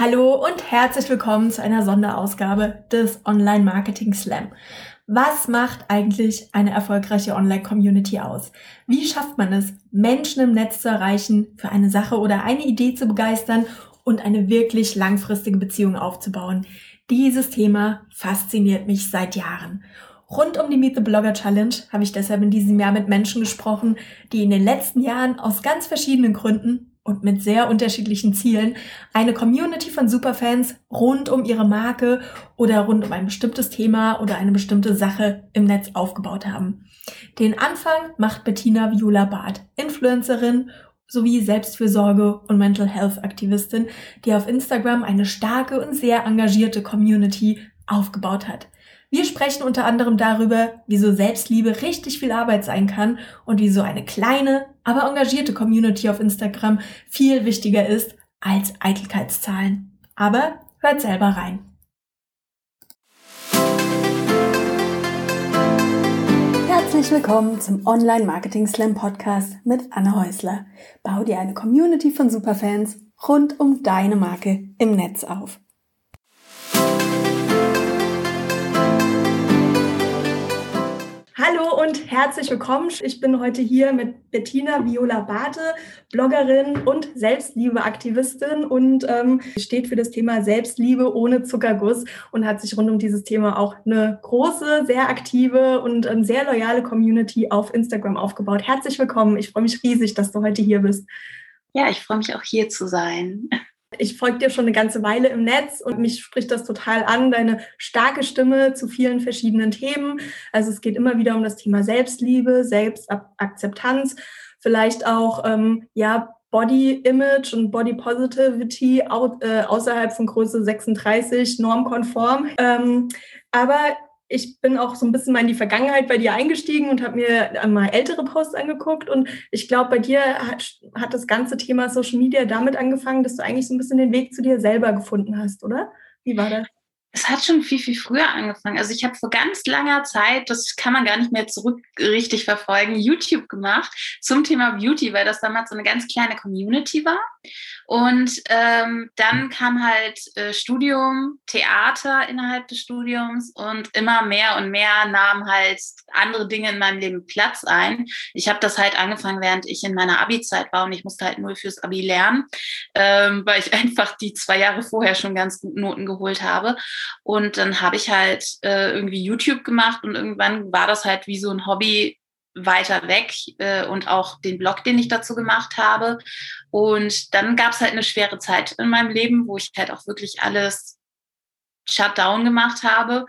Hallo und herzlich willkommen zu einer Sonderausgabe des Online Marketing Slam. Was macht eigentlich eine erfolgreiche Online-Community aus? Wie schafft man es, Menschen im Netz zu erreichen, für eine Sache oder eine Idee zu begeistern und eine wirklich langfristige Beziehung aufzubauen? Dieses Thema fasziniert mich seit Jahren. Rund um die Meet the Blogger Challenge habe ich deshalb in diesem Jahr mit Menschen gesprochen, die in den letzten Jahren aus ganz verschiedenen Gründen und mit sehr unterschiedlichen Zielen eine Community von Superfans rund um ihre Marke oder rund um ein bestimmtes Thema oder eine bestimmte Sache im Netz aufgebaut haben. Den Anfang macht Bettina Viola Barth, Influencerin sowie Selbstfürsorge und Mental Health Aktivistin, die auf Instagram eine starke und sehr engagierte Community aufgebaut hat. Wir sprechen unter anderem darüber, wieso Selbstliebe richtig viel Arbeit sein kann und wieso eine kleine, aber engagierte Community auf Instagram viel wichtiger ist als Eitelkeitszahlen. Aber hört selber rein. Herzlich willkommen zum Online Marketing Slam Podcast mit Anne Häusler. Bau dir eine Community von Superfans rund um deine Marke im Netz auf. Hallo und herzlich willkommen. Ich bin heute hier mit Bettina Viola Bate, Bloggerin und Selbstliebeaktivistin und ähm, steht für das Thema Selbstliebe ohne Zuckerguss und hat sich rund um dieses Thema auch eine große, sehr aktive und ähm, sehr loyale Community auf Instagram aufgebaut. Herzlich willkommen. Ich freue mich riesig, dass du heute hier bist. Ja, ich freue mich auch hier zu sein. Ich folge dir schon eine ganze Weile im Netz und mich spricht das total an, deine starke Stimme zu vielen verschiedenen Themen. Also es geht immer wieder um das Thema Selbstliebe, Selbstakzeptanz, vielleicht auch ähm, ja Body Image und Body Positivity au äh, außerhalb von Größe 36 normkonform. Ähm, aber ich bin auch so ein bisschen mal in die Vergangenheit bei dir eingestiegen und habe mir mal ältere Posts angeguckt. Und ich glaube, bei dir hat, hat das ganze Thema Social Media damit angefangen, dass du eigentlich so ein bisschen den Weg zu dir selber gefunden hast, oder? Wie war das? es hat schon viel, viel früher angefangen. Also ich habe vor ganz langer Zeit, das kann man gar nicht mehr zurück richtig verfolgen, YouTube gemacht zum Thema Beauty, weil das damals so eine ganz kleine Community war. Und ähm, dann kam halt äh, Studium, Theater innerhalb des Studiums und immer mehr und mehr nahmen halt andere Dinge in meinem Leben Platz ein. Ich habe das halt angefangen, während ich in meiner Abi-Zeit war und ich musste halt nur fürs Abi lernen, ähm, weil ich einfach die zwei Jahre vorher schon ganz gut Noten geholt habe. Und dann habe ich halt äh, irgendwie YouTube gemacht und irgendwann war das halt wie so ein Hobby weiter weg äh, und auch den Blog, den ich dazu gemacht habe. Und dann gab es halt eine schwere Zeit in meinem Leben, wo ich halt auch wirklich alles Shutdown gemacht habe.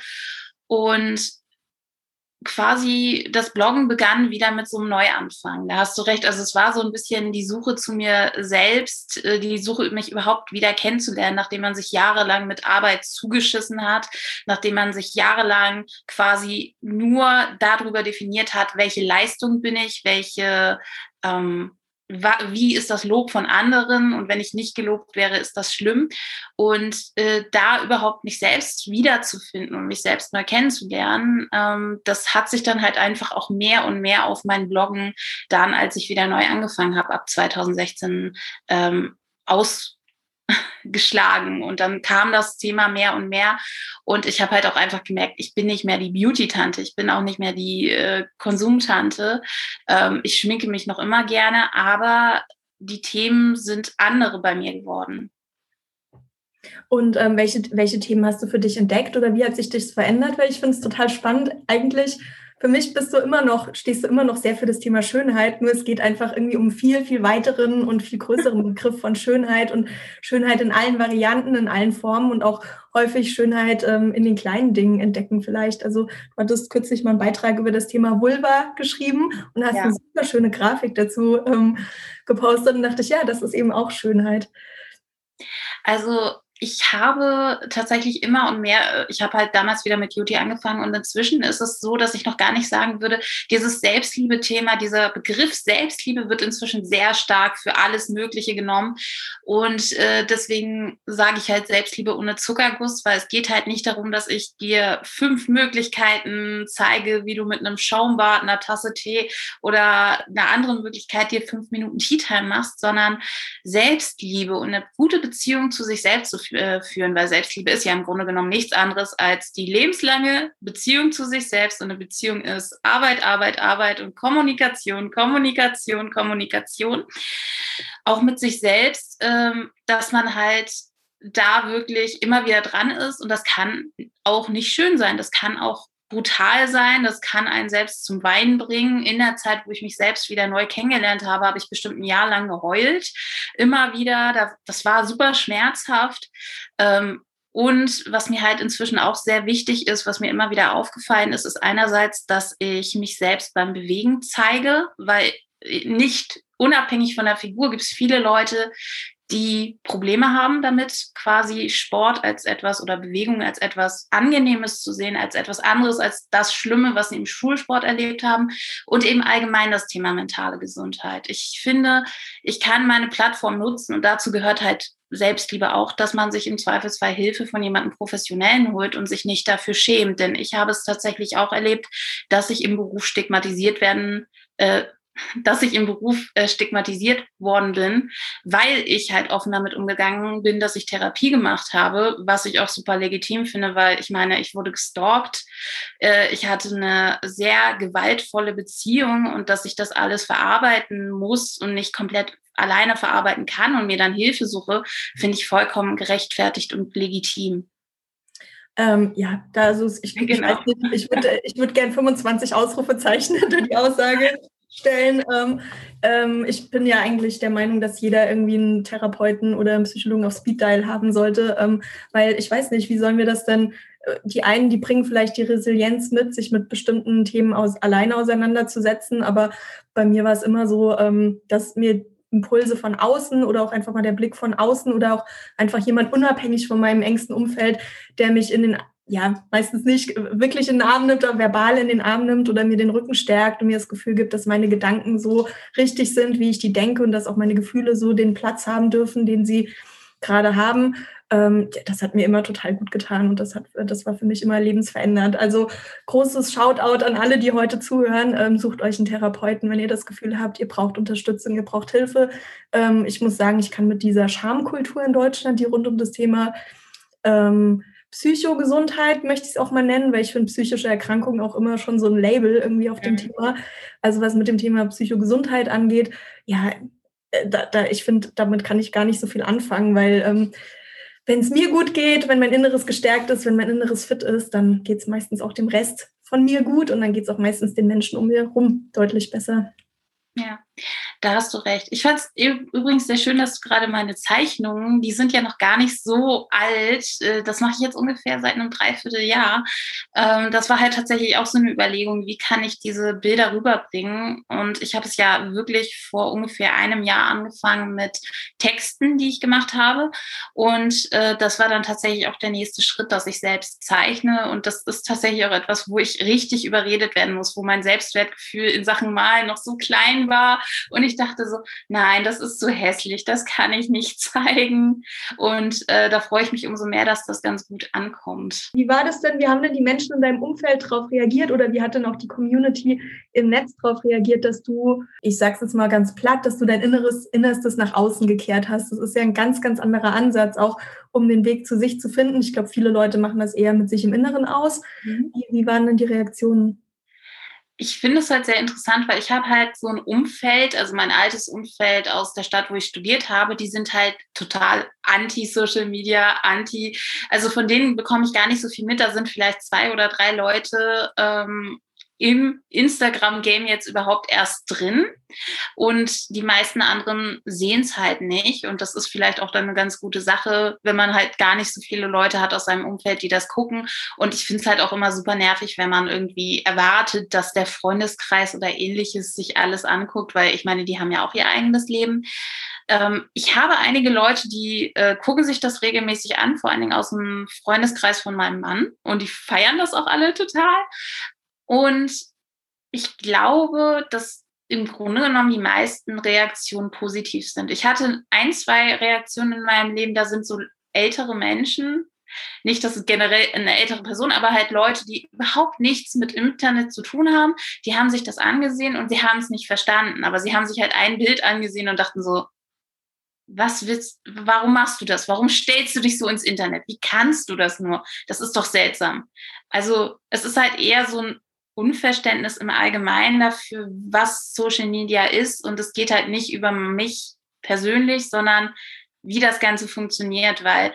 Und quasi das Bloggen begann wieder mit so einem Neuanfang. Da hast du recht. Also es war so ein bisschen die Suche zu mir selbst, äh, die Suche, mich überhaupt wieder kennenzulernen, nachdem man sich jahrelang mit Arbeit zugeschissen hat, nachdem man sich jahrelang quasi nur darüber definiert hat, welche Leistung bin ich, welche ähm, wie ist das Lob von anderen und wenn ich nicht gelobt wäre, ist das schlimm. Und äh, da überhaupt mich selbst wiederzufinden und mich selbst neu kennenzulernen, ähm, das hat sich dann halt einfach auch mehr und mehr auf meinen Bloggen dann, als ich wieder neu angefangen habe, ab 2016 ähm, aus geschlagen und dann kam das Thema mehr und mehr und ich habe halt auch einfach gemerkt, ich bin nicht mehr die Beauty-Tante, ich bin auch nicht mehr die äh, Konsumtante. Ähm, ich schminke mich noch immer gerne, aber die Themen sind andere bei mir geworden. Und ähm, welche, welche Themen hast du für dich entdeckt oder wie hat sich das verändert? Weil ich finde es total spannend eigentlich für mich bist du immer noch, stehst du immer noch sehr für das Thema Schönheit, nur es geht einfach irgendwie um viel, viel weiteren und viel größeren Begriff von Schönheit und Schönheit in allen Varianten, in allen Formen und auch häufig Schönheit ähm, in den kleinen Dingen entdecken vielleicht. Also du hattest kürzlich mal einen Beitrag über das Thema Vulva geschrieben und hast ja. eine super schöne Grafik dazu ähm, gepostet und dachte ich, ja, das ist eben auch Schönheit. Also ich habe tatsächlich immer und mehr, äh, ich habe halt damals wieder mit Beauty angefangen und inzwischen ist es so, dass ich noch gar nicht sagen würde, dieses Selbstliebe-Thema, dieser Begriff Selbstliebe wird inzwischen sehr stark für alles Mögliche genommen. Und äh, deswegen sage ich halt Selbstliebe ohne Zuckerguss, weil es geht halt nicht darum, dass ich dir fünf Möglichkeiten zeige, wie du mit einem Schaumbad, einer Tasse Tee oder einer anderen Möglichkeit dir fünf Minuten Tea Time machst, sondern Selbstliebe und eine gute Beziehung zu sich selbst zu finden führen, weil Selbstliebe ist ja im Grunde genommen nichts anderes als die lebenslange Beziehung zu sich selbst. Und eine Beziehung ist Arbeit, Arbeit, Arbeit und Kommunikation, Kommunikation, Kommunikation. Auch mit sich selbst, ähm, dass man halt da wirklich immer wieder dran ist. Und das kann auch nicht schön sein. Das kann auch brutal sein. Das kann einen selbst zum Weinen bringen. In der Zeit, wo ich mich selbst wieder neu kennengelernt habe, habe ich bestimmt ein Jahr lang geheult. Immer wieder. Das war super schmerzhaft. Ähm, und was mir halt inzwischen auch sehr wichtig ist, was mir immer wieder aufgefallen ist, ist einerseits, dass ich mich selbst beim Bewegen zeige, weil nicht unabhängig von der Figur gibt es viele Leute, die Probleme haben damit, quasi Sport als etwas oder Bewegung als etwas Angenehmes zu sehen, als etwas anderes als das Schlimme, was sie im Schulsport erlebt haben und eben allgemein das Thema mentale Gesundheit. Ich finde, ich kann meine Plattform nutzen und dazu gehört halt Selbstliebe auch, dass man sich im Zweifelsfall Hilfe von jemandem Professionellen holt und sich nicht dafür schämt. Denn ich habe es tatsächlich auch erlebt, dass ich im Beruf stigmatisiert werden äh, dass ich im Beruf äh, stigmatisiert worden bin, weil ich halt offen damit umgegangen bin, dass ich Therapie gemacht habe, was ich auch super legitim finde, weil ich meine, ich wurde gestalkt, äh, ich hatte eine sehr gewaltvolle Beziehung und dass ich das alles verarbeiten muss und nicht komplett alleine verarbeiten kann und mir dann Hilfe suche, finde ich vollkommen gerechtfertigt und legitim. Ähm, ja, da also ich, genau. ich, ich würde ich würd gerne 25 Ausrufezeichen hinter die Aussage stellen. Ähm, ähm, ich bin ja eigentlich der Meinung, dass jeder irgendwie einen Therapeuten oder einen Psychologen auf Speed Dial haben sollte, ähm, weil ich weiß nicht, wie sollen wir das denn? Äh, die einen, die bringen vielleicht die Resilienz mit, sich mit bestimmten Themen aus, alleine auseinanderzusetzen, aber bei mir war es immer so, ähm, dass mir Impulse von außen oder auch einfach mal der Blick von außen oder auch einfach jemand unabhängig von meinem engsten Umfeld, der mich in den ja, meistens nicht wirklich in den Arm nimmt, aber verbal in den Arm nimmt oder mir den Rücken stärkt und mir das Gefühl gibt, dass meine Gedanken so richtig sind, wie ich die denke und dass auch meine Gefühle so den Platz haben dürfen, den sie gerade haben. Ähm, das hat mir immer total gut getan und das, hat, das war für mich immer lebensverändernd. Also großes Shoutout an alle, die heute zuhören. Ähm, sucht euch einen Therapeuten, wenn ihr das Gefühl habt, ihr braucht Unterstützung, ihr braucht Hilfe. Ähm, ich muss sagen, ich kann mit dieser Schamkultur in Deutschland, die rund um das Thema ähm, Psychogesundheit möchte ich es auch mal nennen, weil ich finde psychische Erkrankungen auch immer schon so ein Label irgendwie auf dem Thema. Also was mit dem Thema Psychogesundheit angeht, ja, äh, da, da, ich finde, damit kann ich gar nicht so viel anfangen, weil ähm, wenn es mir gut geht, wenn mein Inneres gestärkt ist, wenn mein Inneres fit ist, dann geht es meistens auch dem Rest von mir gut und dann geht es auch meistens den Menschen um mir herum deutlich besser. Ja, da hast du recht. Ich fand es übrigens sehr schön, dass du gerade meine Zeichnungen, die sind ja noch gar nicht so alt. Äh, das mache ich jetzt ungefähr seit einem Dreivierteljahr. Ähm, das war halt tatsächlich auch so eine Überlegung, wie kann ich diese Bilder rüberbringen? Und ich habe es ja wirklich vor ungefähr einem Jahr angefangen mit Texten, die ich gemacht habe. Und äh, das war dann tatsächlich auch der nächste Schritt, dass ich selbst zeichne. Und das ist tatsächlich auch etwas, wo ich richtig überredet werden muss, wo mein Selbstwertgefühl in Sachen Malen noch so klein war. Und ich dachte so, nein, das ist so hässlich, das kann ich nicht zeigen. Und äh, da freue ich mich umso mehr, dass das ganz gut ankommt. Wie war das denn? Wie haben denn die Menschen in deinem Umfeld darauf reagiert oder wie hat denn auch die Community im Netz darauf reagiert, dass du, ich sag's jetzt mal ganz platt, dass du dein Inneres, Innerstes nach außen gekehrt hast? Das ist ja ein ganz, ganz anderer Ansatz, auch um den Weg zu sich zu finden. Ich glaube, viele Leute machen das eher mit sich im Inneren aus. Mhm. Wie, wie waren denn die Reaktionen? Ich finde es halt sehr interessant, weil ich habe halt so ein Umfeld, also mein altes Umfeld aus der Stadt, wo ich studiert habe, die sind halt total anti-Social Media, anti, also von denen bekomme ich gar nicht so viel mit. Da sind vielleicht zwei oder drei Leute ähm, im Instagram-Game jetzt überhaupt erst drin und die meisten anderen sehen es halt nicht und das ist vielleicht auch dann eine ganz gute Sache, wenn man halt gar nicht so viele Leute hat aus seinem Umfeld, die das gucken und ich finde es halt auch immer super nervig, wenn man irgendwie erwartet, dass der Freundeskreis oder ähnliches sich alles anguckt, weil ich meine, die haben ja auch ihr eigenes Leben. Ähm, ich habe einige Leute, die äh, gucken sich das regelmäßig an, vor allen Dingen aus dem Freundeskreis von meinem Mann und die feiern das auch alle total. Und ich glaube, dass im Grunde genommen die meisten Reaktionen positiv sind. Ich hatte ein, zwei Reaktionen in meinem Leben, da sind so ältere Menschen, nicht, dass es generell eine ältere Person, aber halt Leute, die überhaupt nichts mit Internet zu tun haben, die haben sich das angesehen und sie haben es nicht verstanden. Aber sie haben sich halt ein Bild angesehen und dachten so, was willst, warum machst du das? Warum stellst du dich so ins Internet? Wie kannst du das nur? Das ist doch seltsam. Also es ist halt eher so ein Unverständnis im Allgemeinen dafür, was Social Media ist. Und es geht halt nicht über mich persönlich, sondern wie das Ganze funktioniert, weil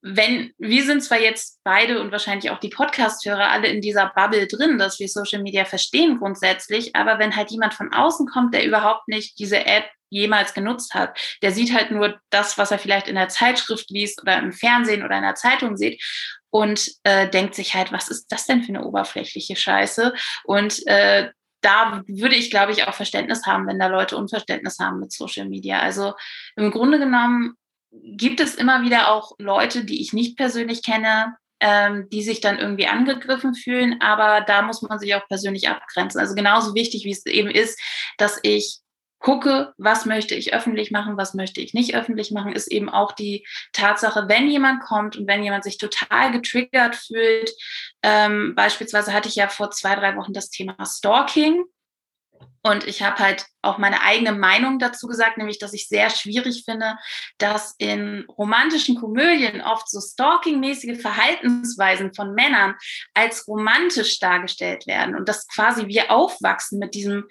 wenn, wir sind zwar jetzt beide und wahrscheinlich auch die Podcast-Hörer alle in dieser Bubble drin, dass wir Social Media verstehen grundsätzlich, aber wenn halt jemand von außen kommt, der überhaupt nicht diese App jemals genutzt hat, der sieht halt nur das, was er vielleicht in der Zeitschrift liest oder im Fernsehen oder in der Zeitung sieht und äh, denkt sich halt, was ist das denn für eine oberflächliche Scheiße? Und äh, da würde ich, glaube ich, auch Verständnis haben, wenn da Leute Unverständnis haben mit Social Media. Also im Grunde genommen gibt es immer wieder auch Leute, die ich nicht persönlich kenne, ähm, die sich dann irgendwie angegriffen fühlen, aber da muss man sich auch persönlich abgrenzen. Also genauso wichtig, wie es eben ist, dass ich gucke, was möchte ich öffentlich machen, was möchte ich nicht öffentlich machen, ist eben auch die Tatsache, wenn jemand kommt und wenn jemand sich total getriggert fühlt. Ähm, beispielsweise hatte ich ja vor zwei, drei Wochen das Thema Stalking. Und ich habe halt auch meine eigene Meinung dazu gesagt, nämlich, dass ich sehr schwierig finde, dass in romantischen Komödien oft so stalkingmäßige Verhaltensweisen von Männern als romantisch dargestellt werden und dass quasi wir aufwachsen mit diesem,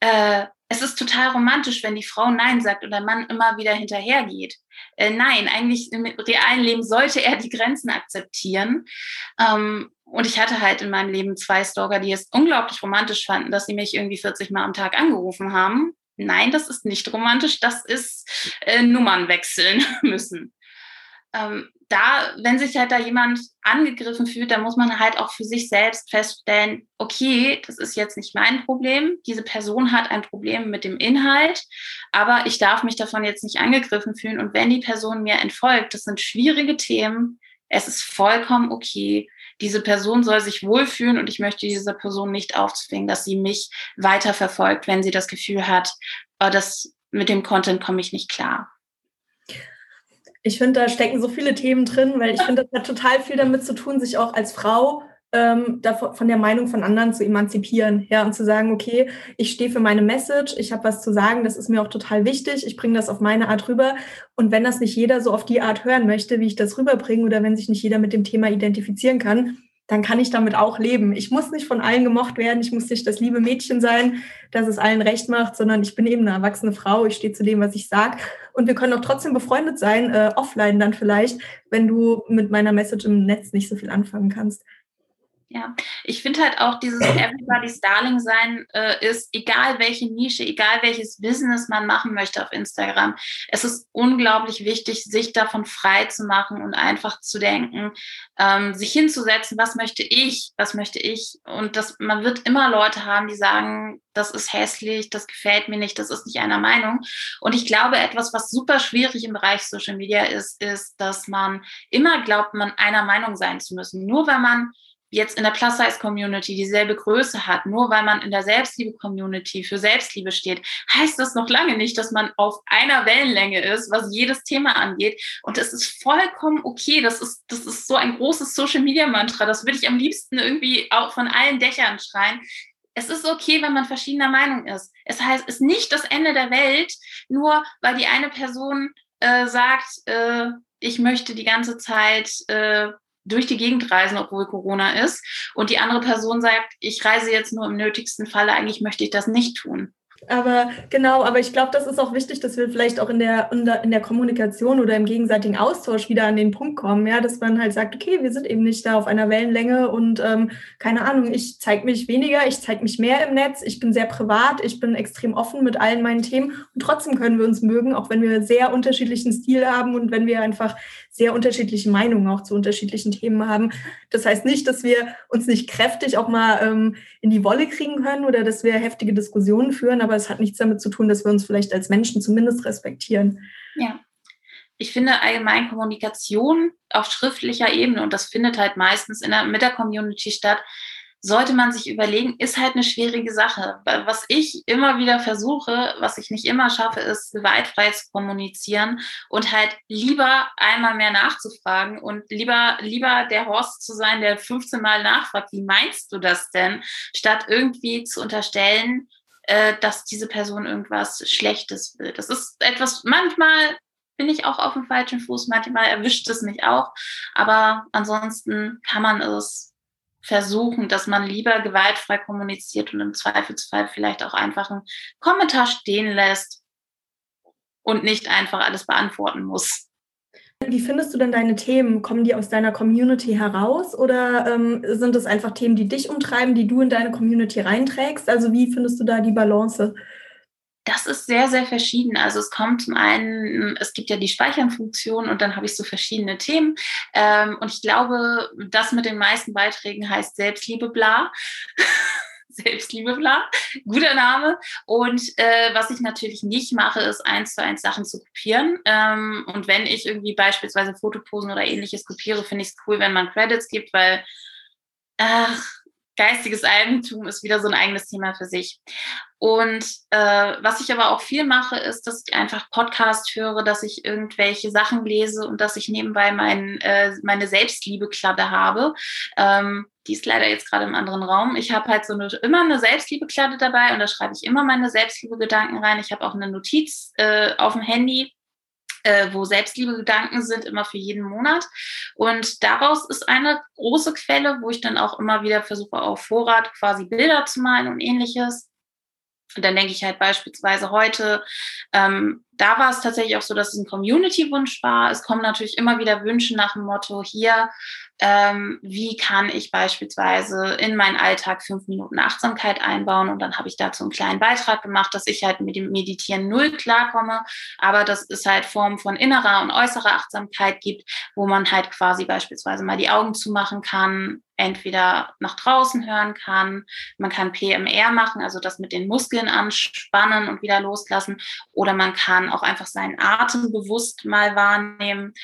äh, es ist total romantisch, wenn die Frau Nein sagt und der Mann immer wieder hinterhergeht. Äh, nein, eigentlich im realen Leben sollte er die Grenzen akzeptieren. Ähm, und ich hatte halt in meinem Leben zwei Stalker, die es unglaublich romantisch fanden, dass sie mich irgendwie 40 Mal am Tag angerufen haben. Nein, das ist nicht romantisch, das ist äh, Nummern wechseln müssen. Ähm, da, wenn sich halt da jemand angegriffen fühlt, dann muss man halt auch für sich selbst feststellen, okay, das ist jetzt nicht mein Problem. Diese Person hat ein Problem mit dem Inhalt, aber ich darf mich davon jetzt nicht angegriffen fühlen. Und wenn die Person mir entfolgt, das sind schwierige Themen, es ist vollkommen okay diese Person soll sich wohlfühlen und ich möchte dieser Person nicht aufzwingen, dass sie mich weiter verfolgt, wenn sie das Gefühl hat, oh, das, mit dem Content komme ich nicht klar. Ich finde, da stecken so viele Themen drin, weil ich finde, das hat total viel damit zu tun, sich auch als Frau ähm, von der Meinung von anderen zu emanzipieren, ja, und zu sagen, okay, ich stehe für meine Message, ich habe was zu sagen, das ist mir auch total wichtig, ich bringe das auf meine Art rüber. Und wenn das nicht jeder so auf die Art hören möchte, wie ich das rüberbringe, oder wenn sich nicht jeder mit dem Thema identifizieren kann, dann kann ich damit auch leben. Ich muss nicht von allen gemocht werden, ich muss nicht das liebe Mädchen sein, das es allen recht macht, sondern ich bin eben eine erwachsene Frau, ich stehe zu dem, was ich sage. Und wir können auch trotzdem befreundet sein, äh, offline dann vielleicht, wenn du mit meiner Message im Netz nicht so viel anfangen kannst. Ja, ich finde halt auch dieses Everybody's Darling sein äh, ist, egal welche Nische, egal welches Business man machen möchte auf Instagram. Es ist unglaublich wichtig, sich davon frei zu machen und einfach zu denken, ähm, sich hinzusetzen, was möchte ich, was möchte ich. Und das, man wird immer Leute haben, die sagen, das ist hässlich, das gefällt mir nicht, das ist nicht einer Meinung. Und ich glaube, etwas, was super schwierig im Bereich Social Media ist, ist, dass man immer glaubt, man einer Meinung sein zu müssen. Nur weil man jetzt in der Plus-Size-Community dieselbe Größe hat, nur weil man in der Selbstliebe-Community für Selbstliebe steht, heißt das noch lange nicht, dass man auf einer Wellenlänge ist, was jedes Thema angeht. Und es ist vollkommen okay. Das ist, das ist so ein großes Social-Media-Mantra. Das würde ich am liebsten irgendwie auch von allen Dächern schreien. Es ist okay, wenn man verschiedener Meinung ist. Es heißt, es ist nicht das Ende der Welt, nur weil die eine Person äh, sagt, äh, ich möchte die ganze Zeit äh, durch die Gegend reisen, obwohl Corona ist. Und die andere Person sagt, ich reise jetzt nur im nötigsten Falle, eigentlich möchte ich das nicht tun. Aber genau, aber ich glaube, das ist auch wichtig, dass wir vielleicht auch in der, in der, Kommunikation oder im gegenseitigen Austausch wieder an den Punkt kommen, ja, dass man halt sagt, okay, wir sind eben nicht da auf einer Wellenlänge und ähm, keine Ahnung, ich zeige mich weniger, ich zeige mich mehr im Netz, ich bin sehr privat, ich bin extrem offen mit allen meinen Themen und trotzdem können wir uns mögen, auch wenn wir sehr unterschiedlichen Stil haben und wenn wir einfach sehr unterschiedliche Meinungen auch zu unterschiedlichen Themen haben. Das heißt nicht, dass wir uns nicht kräftig auch mal ähm, in die Wolle kriegen können oder dass wir heftige Diskussionen führen, aber es hat nichts damit zu tun, dass wir uns vielleicht als Menschen zumindest respektieren. Ja. Ich finde allgemein Kommunikation auf schriftlicher Ebene, und das findet halt meistens in der, mit der Community statt, sollte man sich überlegen, ist halt eine schwierige Sache. Was ich immer wieder versuche, was ich nicht immer schaffe, ist gewaltfrei zu kommunizieren und halt lieber einmal mehr nachzufragen und lieber, lieber der Horst zu sein, der 15 Mal nachfragt, wie meinst du das denn, statt irgendwie zu unterstellen, äh, dass diese Person irgendwas Schlechtes will. Das ist etwas, manchmal bin ich auch auf dem falschen Fuß, manchmal erwischt es mich auch, aber ansonsten kann man es versuchen, dass man lieber gewaltfrei kommuniziert und im Zweifelsfall vielleicht auch einfach einen Kommentar stehen lässt und nicht einfach alles beantworten muss. Wie findest du denn deine Themen? Kommen die aus deiner Community heraus oder ähm, sind es einfach Themen, die dich umtreiben, die du in deine Community reinträgst? Also wie findest du da die Balance? Das ist sehr, sehr verschieden. Also es kommt zum einen, es gibt ja die Speichernfunktion und dann habe ich so verschiedene Themen. Ähm, und ich glaube, das mit den meisten Beiträgen heißt Selbstliebe bla. Selbstliebe, bla. Guter Name. Und äh, was ich natürlich nicht mache, ist eins zu eins Sachen zu kopieren. Ähm, und wenn ich irgendwie beispielsweise Fotoposen oder ähnliches kopiere, finde ich es cool, wenn man Credits gibt, weil ach, geistiges Eigentum ist wieder so ein eigenes Thema für sich. Und äh, was ich aber auch viel mache, ist, dass ich einfach Podcast höre, dass ich irgendwelche Sachen lese und dass ich nebenbei mein, äh, meine Selbstliebe-Kladde habe. Ähm, die ist leider jetzt gerade im anderen Raum. Ich habe halt so eine, immer eine Selbstliebe-Kladde dabei und da schreibe ich immer meine Selbstliebe-Gedanken rein. Ich habe auch eine Notiz äh, auf dem Handy, äh, wo Selbstliebe-Gedanken sind, immer für jeden Monat. Und daraus ist eine große Quelle, wo ich dann auch immer wieder versuche, auf Vorrat quasi Bilder zu malen und ähnliches. Und dann denke ich halt beispielsweise heute, ähm, da war es tatsächlich auch so, dass es ein Community-Wunsch war. Es kommen natürlich immer wieder Wünsche nach dem Motto, hier, ähm, wie kann ich beispielsweise in meinen Alltag fünf Minuten Achtsamkeit einbauen? Und dann habe ich dazu einen kleinen Beitrag gemacht, dass ich halt mit dem Meditieren null klarkomme, aber dass es halt Formen von innerer und äußerer Achtsamkeit gibt, wo man halt quasi beispielsweise mal die Augen zumachen kann, entweder nach draußen hören kann, man kann PMR machen, also das mit den Muskeln anspannen und wieder loslassen, oder man kann auch einfach seinen Atem bewusst mal wahrnehmen.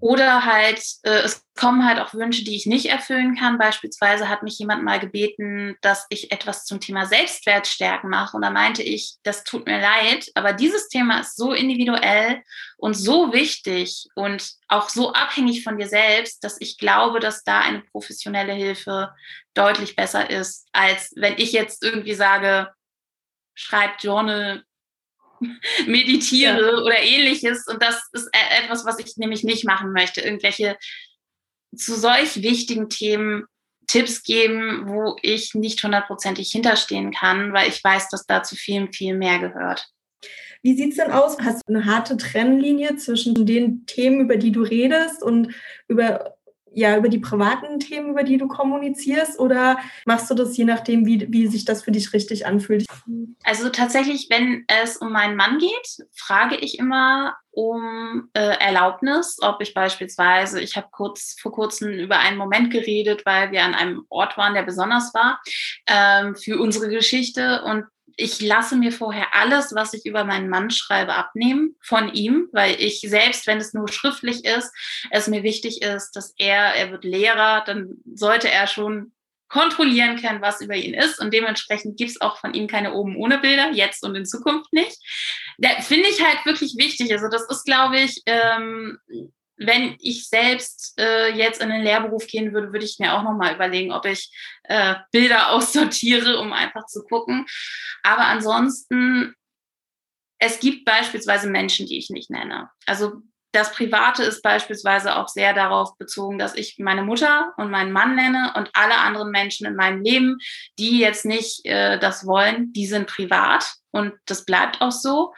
Oder halt, äh, es kommen halt auch Wünsche, die ich nicht erfüllen kann. Beispielsweise hat mich jemand mal gebeten, dass ich etwas zum Thema Selbstwertstärken mache. Und da meinte ich, das tut mir leid, aber dieses Thema ist so individuell und so wichtig und auch so abhängig von dir selbst, dass ich glaube, dass da eine professionelle Hilfe deutlich besser ist, als wenn ich jetzt irgendwie sage, schreib Journal meditiere ja. oder ähnliches. Und das ist e-, etwas, was ich nämlich nicht machen möchte. Irgendwelche zu solch wichtigen Themen Tipps geben, wo ich nicht hundertprozentig hinterstehen kann, weil ich weiß, dass da zu viel, viel mehr gehört. Wie sieht es denn aus? Hast du eine harte Trennlinie zwischen den Themen, über die du redest und über ja über die privaten Themen, über die du kommunizierst oder machst du das je nachdem, wie, wie sich das für dich richtig anfühlt? Also tatsächlich, wenn es um meinen Mann geht, frage ich immer um äh, Erlaubnis, ob ich beispielsweise, ich habe kurz vor kurzem über einen Moment geredet, weil wir an einem Ort waren, der besonders war ähm, für unsere Geschichte und ich lasse mir vorher alles, was ich über meinen Mann schreibe, abnehmen von ihm, weil ich selbst, wenn es nur schriftlich ist, es mir wichtig ist, dass er, er wird Lehrer, dann sollte er schon kontrollieren können, was über ihn ist. Und dementsprechend gibt es auch von ihm keine oben ohne Bilder, jetzt und in Zukunft nicht. Finde ich halt wirklich wichtig. Also das ist, glaube ich, ähm, wenn ich selbst äh, jetzt in den Lehrberuf gehen würde, würde ich mir auch nochmal überlegen, ob ich äh, Bilder aussortiere, um einfach zu gucken. Aber ansonsten, es gibt beispielsweise Menschen, die ich nicht nenne. Also das Private ist beispielsweise auch sehr darauf bezogen, dass ich meine Mutter und meinen Mann nenne und alle anderen Menschen in meinem Leben, die jetzt nicht äh, das wollen, die sind privat und das bleibt auch so.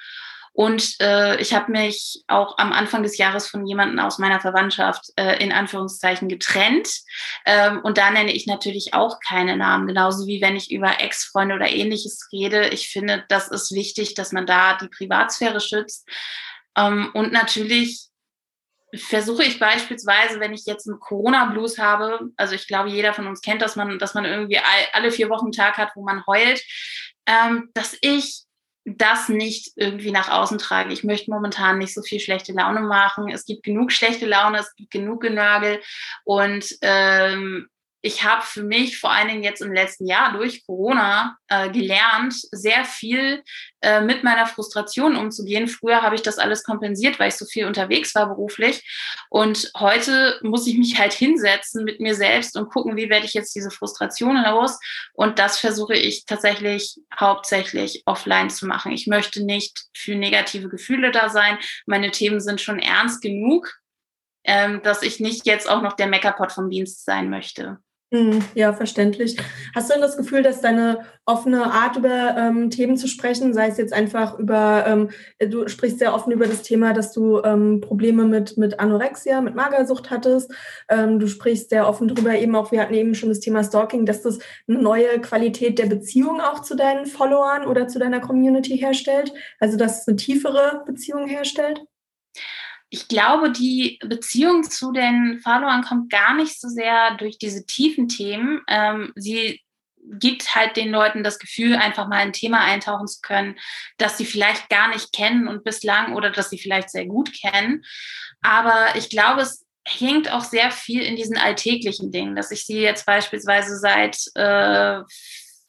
Und äh, ich habe mich auch am Anfang des Jahres von jemandem aus meiner Verwandtschaft äh, in Anführungszeichen getrennt. Ähm, und da nenne ich natürlich auch keine Namen, genauso wie wenn ich über Ex-Freunde oder ähnliches rede. Ich finde, das ist wichtig, dass man da die Privatsphäre schützt. Ähm, und natürlich versuche ich beispielsweise, wenn ich jetzt einen Corona-Blues habe, also ich glaube, jeder von uns kennt, dass man, dass man irgendwie alle vier Wochen einen Tag hat, wo man heult, ähm, dass ich das nicht irgendwie nach außen tragen. Ich möchte momentan nicht so viel schlechte Laune machen. Es gibt genug schlechte Laune, es gibt genug Genörgel und ähm, ich habe für mich vor allen Dingen jetzt im letzten Jahr durch Corona äh, gelernt, sehr viel äh, mit meiner Frustration umzugehen. Früher habe ich das alles kompensiert, weil ich so viel unterwegs war beruflich. Und heute muss ich mich halt hinsetzen mit mir selbst und gucken, wie werde ich jetzt diese Frustration los. Und das versuche ich tatsächlich hauptsächlich offline zu machen. Ich möchte nicht für negative Gefühle da sein. Meine Themen sind schon ernst genug, ähm, dass ich nicht jetzt auch noch der Meckerpot vom Dienst sein möchte. Hm, ja, verständlich. Hast du denn das Gefühl, dass deine offene Art, über ähm, Themen zu sprechen, sei es jetzt einfach über, ähm, du sprichst sehr offen über das Thema, dass du ähm, Probleme mit, mit Anorexia, mit Magersucht hattest. Ähm, du sprichst sehr offen darüber, eben auch, wir hatten eben schon das Thema Stalking, dass das eine neue Qualität der Beziehung auch zu deinen Followern oder zu deiner Community herstellt. Also, dass es eine tiefere Beziehung herstellt? Ich glaube, die Beziehung zu den Followern kommt gar nicht so sehr durch diese tiefen Themen. Ähm, sie gibt halt den Leuten das Gefühl, einfach mal ein Thema eintauchen zu können, das sie vielleicht gar nicht kennen und bislang oder das sie vielleicht sehr gut kennen. Aber ich glaube, es hängt auch sehr viel in diesen alltäglichen Dingen, dass ich sie jetzt beispielsweise seit äh,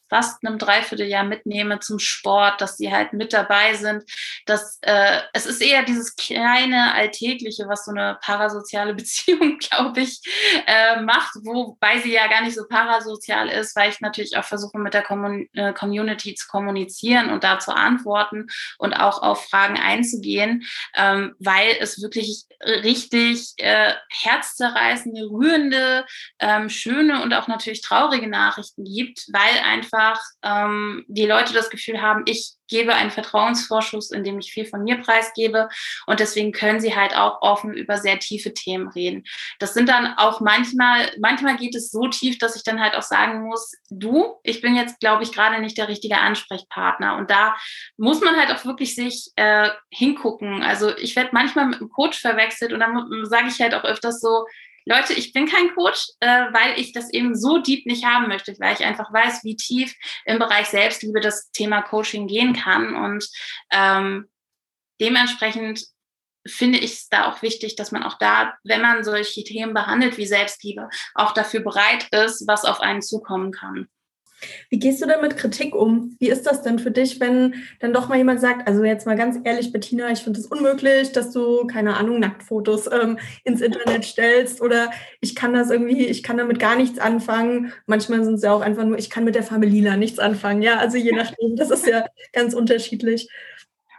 fast einem Dreivierteljahr mitnehme zum Sport, dass sie halt mit dabei sind. Dass, äh, es ist eher dieses kleine Alltägliche, was so eine parasoziale Beziehung, glaube ich, äh, macht, wobei sie ja gar nicht so parasozial ist, weil ich natürlich auch versuche, mit der Commun äh, Community zu kommunizieren und da zu antworten und auch auf Fragen einzugehen, ähm, weil es wirklich richtig äh, herzzerreißende, rührende, ähm, schöne und auch natürlich traurige Nachrichten gibt, weil einfach einfach ähm, die Leute das Gefühl haben, ich gebe einen Vertrauensvorschuss, indem ich viel von mir preisgebe. Und deswegen können sie halt auch offen über sehr tiefe Themen reden. Das sind dann auch manchmal, manchmal geht es so tief, dass ich dann halt auch sagen muss, du, ich bin jetzt, glaube ich, gerade nicht der richtige Ansprechpartner. Und da muss man halt auch wirklich sich äh, hingucken. Also ich werde manchmal mit einem Coach verwechselt und dann sage ich halt auch öfters so, Leute, ich bin kein Coach, äh, weil ich das eben so deep nicht haben möchte, weil ich einfach weiß, wie tief im Bereich Selbstliebe das Thema Coaching gehen kann. Und ähm, dementsprechend finde ich es da auch wichtig, dass man auch da, wenn man solche Themen behandelt wie Selbstliebe, auch dafür bereit ist, was auf einen zukommen kann. Wie gehst du denn mit Kritik um? Wie ist das denn für dich, wenn dann doch mal jemand sagt, also jetzt mal ganz ehrlich, Bettina, ich finde es das unmöglich, dass du, keine Ahnung, Nacktfotos ähm, ins Internet stellst oder ich kann das irgendwie, ich kann damit gar nichts anfangen. Manchmal sind es ja auch einfach nur, ich kann mit der Familie nichts anfangen. Ja, also je nachdem, das ist ja ganz unterschiedlich.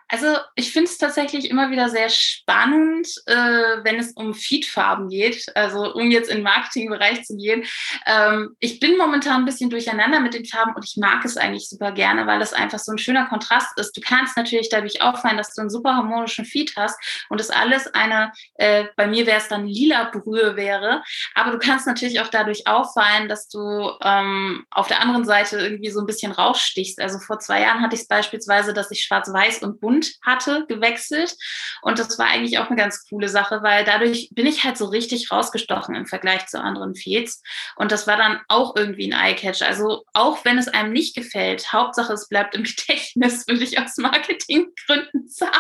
Also ich finde es tatsächlich immer wieder sehr spannend, äh, wenn es um Feedfarben geht, also um jetzt in den Marketingbereich zu gehen. Ähm, ich bin momentan ein bisschen durcheinander mit den Farben und ich mag es eigentlich super gerne, weil es einfach so ein schöner Kontrast ist. Du kannst natürlich dadurch auffallen, dass du einen super harmonischen Feed hast und es alles eine, äh, bei mir wäre es dann lila Brühe wäre, aber du kannst natürlich auch dadurch auffallen, dass du ähm, auf der anderen Seite irgendwie so ein bisschen rausstichst. Also vor zwei Jahren hatte ich es beispielsweise, dass ich schwarz-weiß und bunt Hund hatte, gewechselt. Und das war eigentlich auch eine ganz coole Sache, weil dadurch bin ich halt so richtig rausgestochen im Vergleich zu anderen Feeds. Und das war dann auch irgendwie ein Eye-Catch. Also auch wenn es einem nicht gefällt, Hauptsache es bleibt im Gedächtnis, würde ich aus Marketinggründen sagen.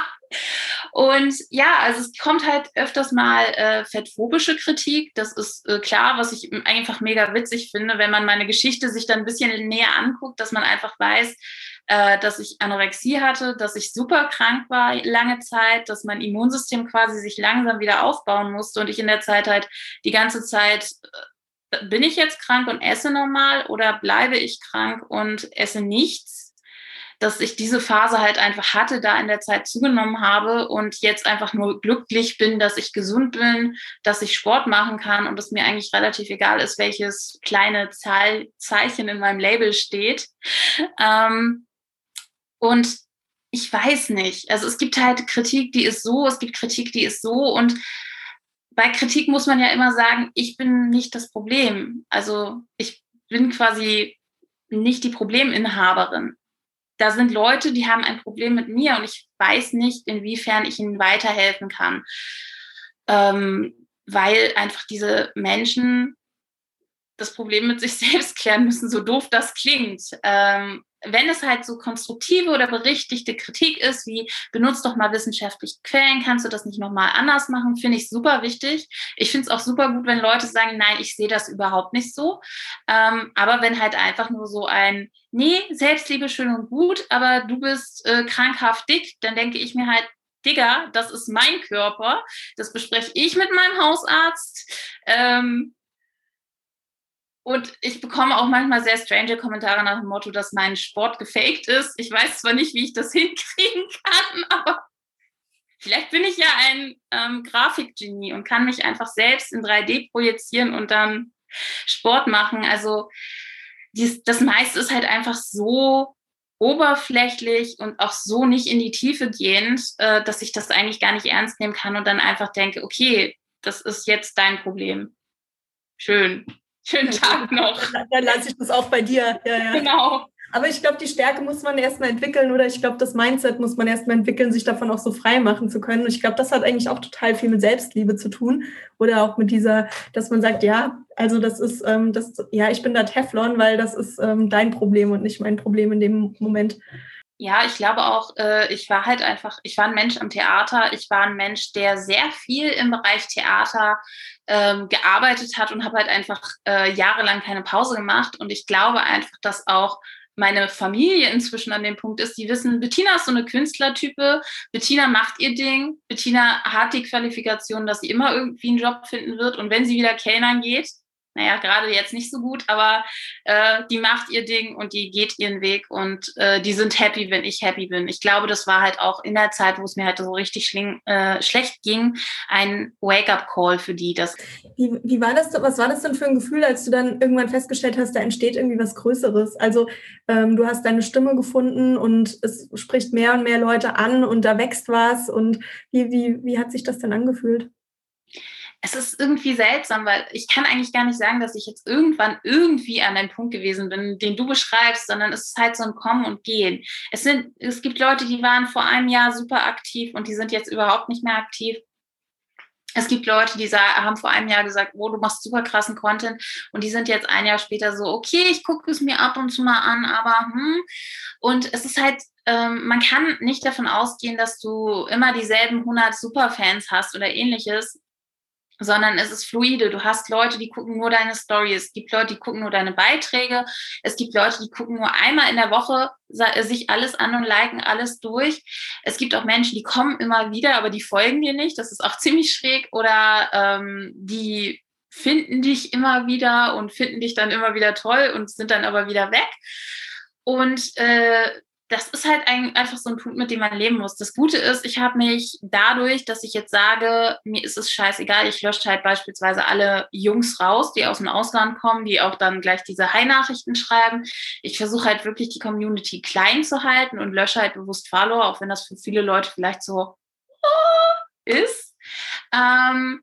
Und ja, also es kommt halt öfters mal äh, fettphobische Kritik. Das ist äh, klar, was ich einfach mega witzig finde, wenn man meine Geschichte sich dann ein bisschen näher anguckt, dass man einfach weiß, äh, dass ich Anorexie hatte, dass ich super krank war lange Zeit, dass mein Immunsystem quasi sich langsam wieder aufbauen musste und ich in der Zeit halt die ganze Zeit äh, bin ich jetzt krank und esse normal oder bleibe ich krank und esse nichts? Dass ich diese Phase halt einfach hatte, da in der Zeit zugenommen habe und jetzt einfach nur glücklich bin, dass ich gesund bin, dass ich Sport machen kann und es mir eigentlich relativ egal ist, welches kleine Zahl Zeichen in meinem Label steht. Ähm, und ich weiß nicht. Also es gibt halt Kritik, die ist so, es gibt Kritik, die ist so. Und bei Kritik muss man ja immer sagen, ich bin nicht das Problem. Also ich bin quasi nicht die Probleminhaberin. Da sind Leute, die haben ein Problem mit mir und ich weiß nicht, inwiefern ich ihnen weiterhelfen kann. Ähm, weil einfach diese Menschen das Problem mit sich selbst klären müssen, so doof das klingt. Ähm, wenn es halt so konstruktive oder berichtigte Kritik ist, wie benutzt doch mal wissenschaftliche Quellen, kannst du das nicht nochmal anders machen, finde ich super wichtig. Ich finde es auch super gut, wenn Leute sagen, nein, ich sehe das überhaupt nicht so. Ähm, aber wenn halt einfach nur so ein, nee, Selbstliebe schön und gut, aber du bist äh, krankhaft dick, dann denke ich mir halt, Digga, das ist mein Körper, das bespreche ich mit meinem Hausarzt. Ähm, und ich bekomme auch manchmal sehr strange Kommentare nach dem Motto, dass mein Sport gefaked ist. Ich weiß zwar nicht, wie ich das hinkriegen kann, aber vielleicht bin ich ja ein ähm, Grafikgenie und kann mich einfach selbst in 3D projizieren und dann Sport machen. Also dies, das meiste ist halt einfach so oberflächlich und auch so nicht in die Tiefe gehend, äh, dass ich das eigentlich gar nicht ernst nehmen kann und dann einfach denke, okay, das ist jetzt dein Problem. Schön. Schönen Tag noch. Dann lasse ich das auch bei dir. Ja, ja. Genau. Aber ich glaube, die Stärke muss man erstmal entwickeln oder ich glaube, das Mindset muss man erstmal entwickeln, sich davon auch so frei machen zu können. Und ich glaube, das hat eigentlich auch total viel mit Selbstliebe zu tun oder auch mit dieser, dass man sagt, ja, also das ist, ähm, das, ja, ich bin da Teflon, weil das ist ähm, dein Problem und nicht mein Problem in dem Moment. Ja, ich glaube auch, äh, ich war halt einfach, ich war ein Mensch am Theater, ich war ein Mensch, der sehr viel im Bereich Theater ähm, gearbeitet hat und habe halt einfach äh, jahrelang keine Pause gemacht. Und ich glaube einfach, dass auch meine Familie inzwischen an dem Punkt ist, die wissen, Bettina ist so eine Künstlertype, Bettina macht ihr Ding, Bettina hat die Qualifikation, dass sie immer irgendwie einen Job finden wird. Und wenn sie wieder Kellnern geht, naja, gerade jetzt nicht so gut, aber äh, die macht ihr Ding und die geht ihren Weg und äh, die sind happy, wenn ich happy bin. Ich glaube, das war halt auch in der Zeit, wo es mir halt so richtig schling, äh, schlecht ging, ein Wake-up-Call für die. Das wie, wie war das, was war das denn für ein Gefühl, als du dann irgendwann festgestellt hast, da entsteht irgendwie was Größeres? Also ähm, du hast deine Stimme gefunden und es spricht mehr und mehr Leute an und da wächst was und wie, wie, wie hat sich das denn angefühlt? Es ist irgendwie seltsam, weil ich kann eigentlich gar nicht sagen, dass ich jetzt irgendwann irgendwie an einem Punkt gewesen bin, den du beschreibst, sondern es ist halt so ein Kommen und Gehen. Es sind, es gibt Leute, die waren vor einem Jahr super aktiv und die sind jetzt überhaupt nicht mehr aktiv. Es gibt Leute, die haben vor einem Jahr gesagt, oh, du machst super krassen Content und die sind jetzt ein Jahr später so, okay, ich gucke es mir ab und zu mal an, aber hm. Und es ist halt, ähm, man kann nicht davon ausgehen, dass du immer dieselben 100 Superfans hast oder ähnliches sondern es ist fluide. Du hast Leute, die gucken nur deine Story. Es gibt Leute, die gucken nur deine Beiträge. Es gibt Leute, die gucken nur einmal in der Woche sich alles an und liken alles durch. Es gibt auch Menschen, die kommen immer wieder, aber die folgen dir nicht. Das ist auch ziemlich schräg. Oder ähm, die finden dich immer wieder und finden dich dann immer wieder toll und sind dann aber wieder weg. Und äh, das ist halt ein, einfach so ein Punkt, mit dem man leben muss. Das Gute ist, ich habe mich dadurch, dass ich jetzt sage, mir ist es scheißegal, ich lösche halt beispielsweise alle Jungs raus, die aus dem Ausland kommen, die auch dann gleich diese High-Nachrichten schreiben. Ich versuche halt wirklich die Community klein zu halten und lösche halt bewusst Follower, auch wenn das für viele Leute vielleicht so ist. Ähm,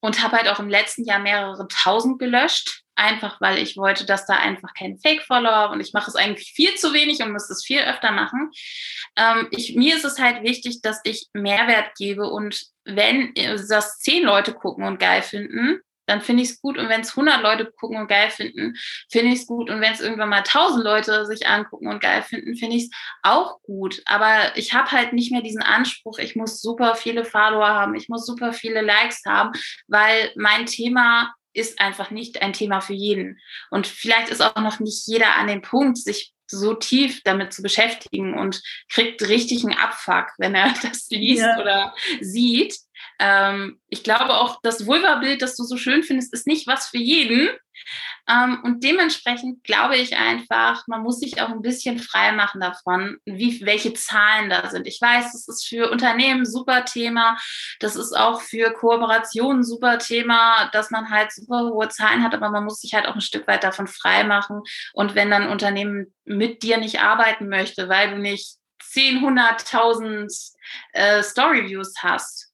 und habe halt auch im letzten Jahr mehrere tausend gelöscht einfach weil ich wollte, dass da einfach kein Fake-Follower und ich mache es eigentlich viel zu wenig und muss es viel öfter machen. Ähm, ich, mir ist es halt wichtig, dass ich Mehrwert gebe und wenn das zehn Leute gucken und geil finden, dann finde ich es gut. Und wenn es 100 Leute gucken und geil finden, finde ich es gut. Und wenn es irgendwann mal 1000 Leute sich angucken und geil finden, finde ich es auch gut. Aber ich habe halt nicht mehr diesen Anspruch, ich muss super viele Follower haben, ich muss super viele Likes haben, weil mein Thema ist einfach nicht ein Thema für jeden. Und vielleicht ist auch noch nicht jeder an dem Punkt, sich so tief damit zu beschäftigen und kriegt richtig einen Abfuck, wenn er das liest ja. oder sieht. Ähm, ich glaube auch, das Vulva-Bild, das du so schön findest, ist nicht was für jeden. Ähm, und dementsprechend glaube ich einfach, man muss sich auch ein bisschen frei machen davon, wie, welche Zahlen da sind. Ich weiß, das ist für Unternehmen super Thema. Das ist auch für Kooperationen super Thema, dass man halt super hohe Zahlen hat, aber man muss sich halt auch ein Stück weit davon frei machen. Und wenn dann ein Unternehmen mit dir nicht arbeiten möchte, weil du nicht 10, 100.000 äh, Story-Views hast,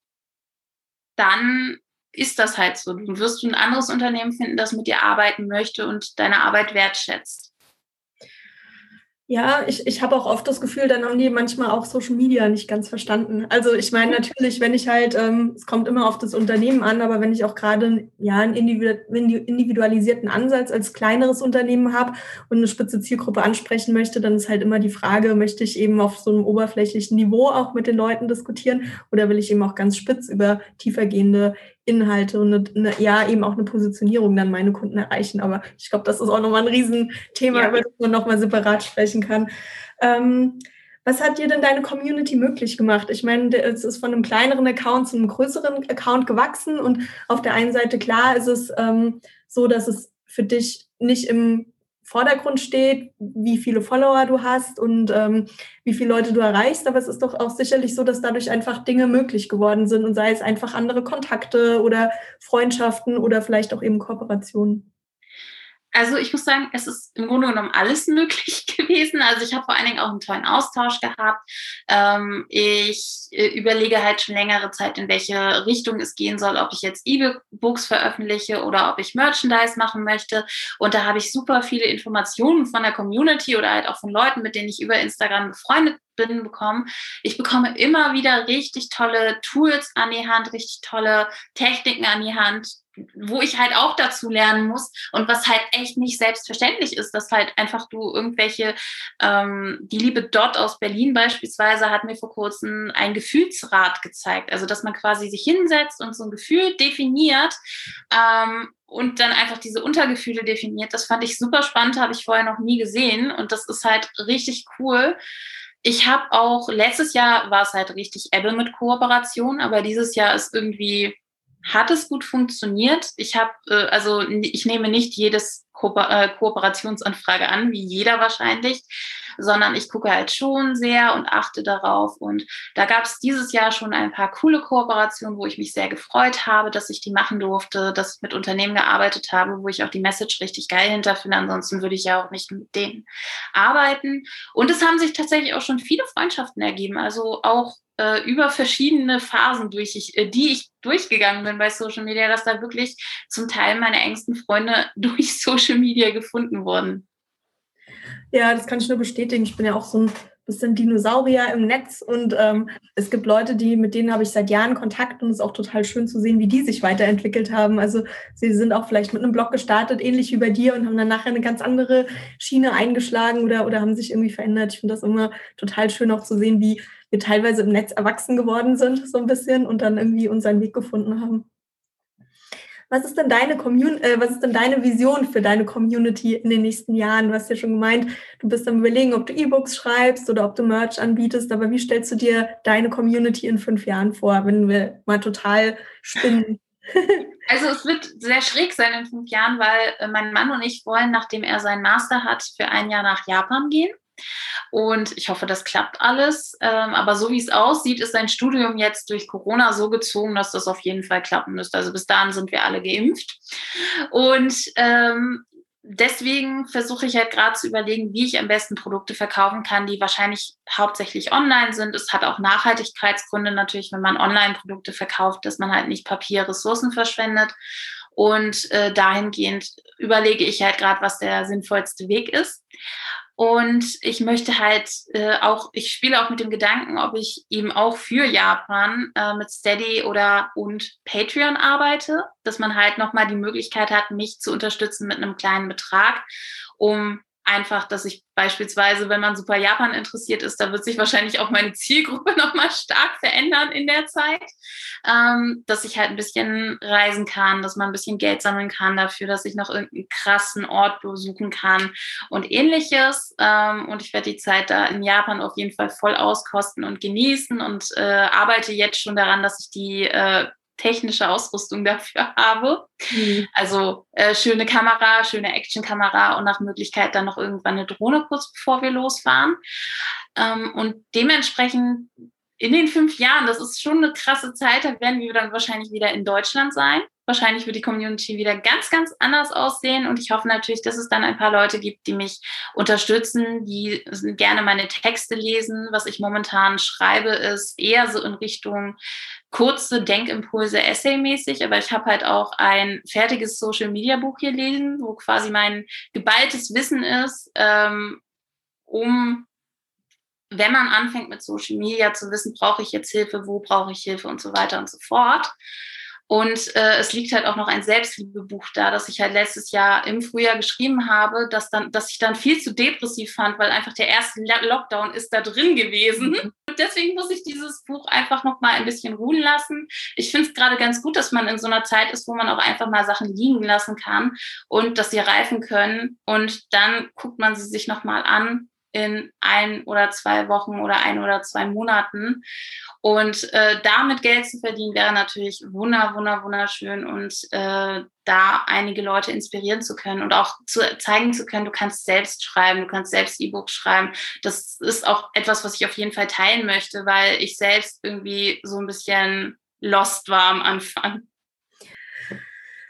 dann ist das halt so. Du wirst ein anderes Unternehmen finden, das mit dir arbeiten möchte und deine Arbeit wertschätzt. Ja, ich, ich habe auch oft das Gefühl, dann haben die manchmal auch Social Media nicht ganz verstanden. Also ich meine natürlich, wenn ich halt, ähm, es kommt immer auf das Unternehmen an, aber wenn ich auch gerade ja einen individualisierten Ansatz als kleineres Unternehmen habe und eine spitze Zielgruppe ansprechen möchte, dann ist halt immer die Frage, möchte ich eben auf so einem oberflächlichen Niveau auch mit den Leuten diskutieren oder will ich eben auch ganz spitz über tiefergehende Inhalte und eine, eine, ja, eben auch eine Positionierung dann meine Kunden erreichen. Aber ich glaube, das ist auch nochmal ein Riesenthema, ja. über das man nochmal separat sprechen kann. Ähm, was hat dir denn deine Community möglich gemacht? Ich meine, es ist von einem kleineren Account zu einem größeren Account gewachsen und auf der einen Seite klar ist es ähm, so, dass es für dich nicht im Vordergrund steht, wie viele Follower du hast und ähm, wie viele Leute du erreichst. Aber es ist doch auch sicherlich so, dass dadurch einfach Dinge möglich geworden sind und sei es einfach andere Kontakte oder Freundschaften oder vielleicht auch eben Kooperationen. Also ich muss sagen, es ist im Grunde genommen alles möglich gewesen. Also ich habe vor allen Dingen auch einen tollen Austausch gehabt. Ähm, ich äh, überlege halt schon längere Zeit, in welche Richtung es gehen soll, ob ich jetzt E-Books veröffentliche oder ob ich Merchandise machen möchte. Und da habe ich super viele Informationen von der Community oder halt auch von Leuten, mit denen ich über Instagram befreundet bin, bekommen. Ich bekomme immer wieder richtig tolle Tools an die Hand, richtig tolle Techniken an die Hand, wo ich halt auch dazu lernen muss und was halt echt nicht selbstverständlich ist, dass halt einfach du irgendwelche, ähm, die liebe Dot aus Berlin beispielsweise hat mir vor kurzem ein Gefühlsrad gezeigt, also dass man quasi sich hinsetzt und so ein Gefühl definiert ähm, und dann einfach diese Untergefühle definiert. Das fand ich super spannend, habe ich vorher noch nie gesehen und das ist halt richtig cool. Ich habe auch, letztes Jahr war es halt richtig Ebbe mit Kooperation, aber dieses Jahr ist irgendwie hat es gut funktioniert. Ich habe, äh, also ich nehme nicht jedes Ko äh, Kooperationsanfrage an, wie jeder wahrscheinlich, sondern ich gucke halt schon sehr und achte darauf. Und da gab es dieses Jahr schon ein paar coole Kooperationen, wo ich mich sehr gefreut habe, dass ich die machen durfte, dass ich mit Unternehmen gearbeitet habe, wo ich auch die Message richtig geil hinterfinde. Ansonsten würde ich ja auch nicht mit denen arbeiten. Und es haben sich tatsächlich auch schon viele Freundschaften ergeben. Also auch äh, über verschiedene Phasen, durch ich, äh, die ich durchgegangen bin bei Social Media, dass da wirklich zum Teil meine engsten Freunde durch Social Media gefunden wurden. Ja, das kann ich nur bestätigen. Ich bin ja auch so ein bisschen Dinosaurier im Netz und ähm, es gibt Leute, die mit denen habe ich seit Jahren Kontakt und es ist auch total schön zu sehen, wie die sich weiterentwickelt haben. Also sie sind auch vielleicht mit einem Blog gestartet, ähnlich wie bei dir und haben dann nachher eine ganz andere Schiene eingeschlagen oder, oder haben sich irgendwie verändert. Ich finde das immer total schön auch zu sehen, wie wir teilweise im Netz erwachsen geworden sind, so ein bisschen, und dann irgendwie unseren Weg gefunden haben. Was ist denn deine Community, äh, was ist denn deine Vision für deine Community in den nächsten Jahren? Du hast ja schon gemeint, du bist am überlegen, ob du E-Books schreibst oder ob du Merch anbietest, aber wie stellst du dir deine Community in fünf Jahren vor, wenn wir mal total spinnen? Also es wird sehr schräg sein in fünf Jahren, weil äh, mein Mann und ich wollen, nachdem er seinen Master hat, für ein Jahr nach Japan gehen. Und ich hoffe, das klappt alles. Ähm, aber so wie es aussieht, ist sein Studium jetzt durch Corona so gezogen, dass das auf jeden Fall klappen müsste. Also bis dahin sind wir alle geimpft. Und ähm, deswegen versuche ich halt gerade zu überlegen, wie ich am besten Produkte verkaufen kann, die wahrscheinlich hauptsächlich online sind. Es hat auch Nachhaltigkeitsgründe natürlich, wenn man Online-Produkte verkauft, dass man halt nicht Papier, Ressourcen verschwendet. Und äh, dahingehend überlege ich halt gerade, was der sinnvollste Weg ist. Und ich möchte halt äh, auch, ich spiele auch mit dem Gedanken, ob ich eben auch für Japan äh, mit Steady oder und Patreon arbeite, dass man halt nochmal die Möglichkeit hat, mich zu unterstützen mit einem kleinen Betrag, um einfach, dass ich beispielsweise, wenn man super Japan interessiert ist, da wird sich wahrscheinlich auch meine Zielgruppe nochmal stark verändern in der Zeit, ähm, dass ich halt ein bisschen reisen kann, dass man ein bisschen Geld sammeln kann dafür, dass ich noch irgendeinen krassen Ort besuchen kann und ähnliches. Ähm, und ich werde die Zeit da in Japan auf jeden Fall voll auskosten und genießen und äh, arbeite jetzt schon daran, dass ich die äh, technische Ausrüstung dafür habe. Mhm. Also äh, schöne Kamera, schöne Actionkamera und nach Möglichkeit dann noch irgendwann eine Drohne kurz bevor wir losfahren. Ähm, und dementsprechend in den fünf Jahren, das ist schon eine krasse Zeit, da werden wir dann wahrscheinlich wieder in Deutschland sein. Wahrscheinlich wird die Community wieder ganz, ganz anders aussehen. Und ich hoffe natürlich, dass es dann ein paar Leute gibt, die mich unterstützen, die gerne meine Texte lesen. Was ich momentan schreibe, ist eher so in Richtung kurze Denkimpulse essaymäßig, aber ich habe halt auch ein fertiges Social Media Buch hier lesen, wo quasi mein geballtes Wissen ist, ähm, um wenn man anfängt mit Social Media zu wissen, brauche ich jetzt Hilfe, wo brauche ich Hilfe und so weiter und so fort. Und äh, es liegt halt auch noch ein Selbstliebebuch da, das ich halt letztes Jahr im Frühjahr geschrieben habe, das dann, dass ich dann viel zu depressiv fand, weil einfach der erste Lockdown ist da drin gewesen. Und deswegen muss ich dieses Buch einfach noch mal ein bisschen ruhen lassen. Ich finde es gerade ganz gut, dass man in so einer Zeit ist, wo man auch einfach mal Sachen liegen lassen kann und dass sie reifen können. Und dann guckt man sie sich noch mal an in ein oder zwei Wochen oder ein oder zwei Monaten. Und äh, damit Geld zu verdienen, wäre natürlich wunder, wunder, wunderschön und äh, da einige Leute inspirieren zu können und auch zu zeigen zu können, du kannst selbst schreiben, du kannst selbst E-Books schreiben. Das ist auch etwas, was ich auf jeden Fall teilen möchte, weil ich selbst irgendwie so ein bisschen lost war am Anfang.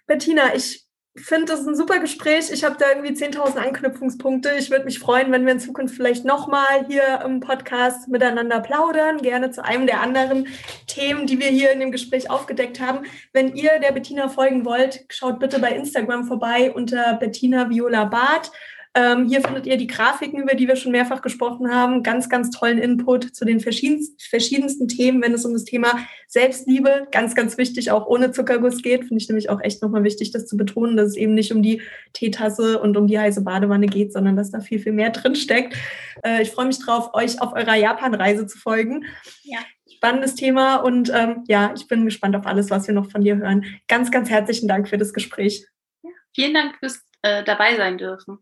Bettina, ich finde das ein super Gespräch. Ich habe da irgendwie 10.000 Anknüpfungspunkte. Ich würde mich freuen, wenn wir in Zukunft vielleicht nochmal hier im Podcast miteinander plaudern, gerne zu einem der anderen Themen, die wir hier in dem Gespräch aufgedeckt haben. Wenn ihr der Bettina folgen wollt, schaut bitte bei Instagram vorbei unter Bettina Viola Barth. Ähm, hier findet ihr die Grafiken, über die wir schon mehrfach gesprochen haben. Ganz, ganz tollen Input zu den verschiedensten, Themen, wenn es um das Thema Selbstliebe, ganz, ganz wichtig, auch ohne Zuckerguss geht. Finde ich nämlich auch echt nochmal wichtig, das zu betonen, dass es eben nicht um die Teetasse und um die heiße Badewanne geht, sondern dass da viel, viel mehr drin steckt. Äh, ich freue mich drauf, euch auf eurer Japan-Reise zu folgen. Ja spannendes Thema und ähm, ja, ich bin gespannt auf alles, was wir noch von dir hören. Ganz, ganz herzlichen Dank für das Gespräch. Ja, vielen Dank fürs äh, dabei sein dürfen.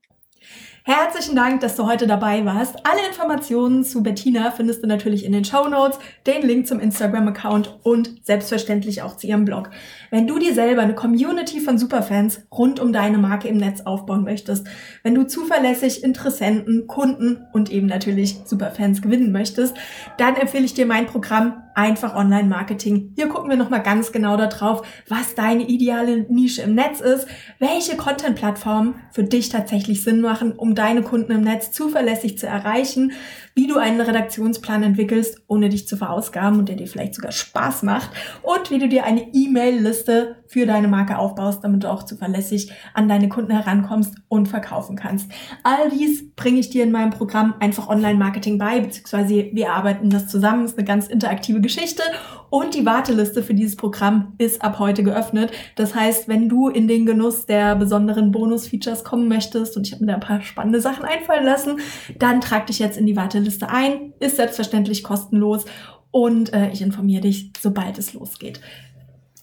Herzlichen Dank, dass du heute dabei warst. Alle Informationen zu Bettina findest du natürlich in den Show Notes, den Link zum Instagram-Account und selbstverständlich auch zu ihrem Blog. Wenn du dir selber eine Community von Superfans rund um deine Marke im Netz aufbauen möchtest, wenn du zuverlässig Interessenten, Kunden und eben natürlich Superfans gewinnen möchtest, dann empfehle ich dir mein Programm Einfach Online Marketing. Hier gucken wir nochmal ganz genau darauf, was deine ideale Nische im Netz ist, welche Content-Plattformen für dich tatsächlich Sinn machen, um deine Kunden im Netz zuverlässig zu erreichen, wie du einen Redaktionsplan entwickelst, ohne dich zu verausgaben und der dir vielleicht sogar Spaß macht und wie du dir eine E-Mail-Liste für deine Marke aufbaust, damit du auch zuverlässig an deine Kunden herankommst und verkaufen kannst. All dies bringe ich dir in meinem Programm einfach Online-Marketing bei, beziehungsweise wir arbeiten das zusammen. Das ist eine ganz interaktive Geschichte und die Warteliste für dieses Programm ist ab heute geöffnet. Das heißt, wenn du in den Genuss der besonderen Bonus-Features kommen möchtest und ich habe mir da ein paar spannende Sachen einfallen lassen, dann trag dich jetzt in die Warteliste ein. Ist selbstverständlich kostenlos und äh, ich informiere dich, sobald es losgeht.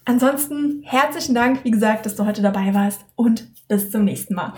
Ansonsten herzlichen Dank, wie gesagt, dass du heute dabei warst und bis zum nächsten Mal.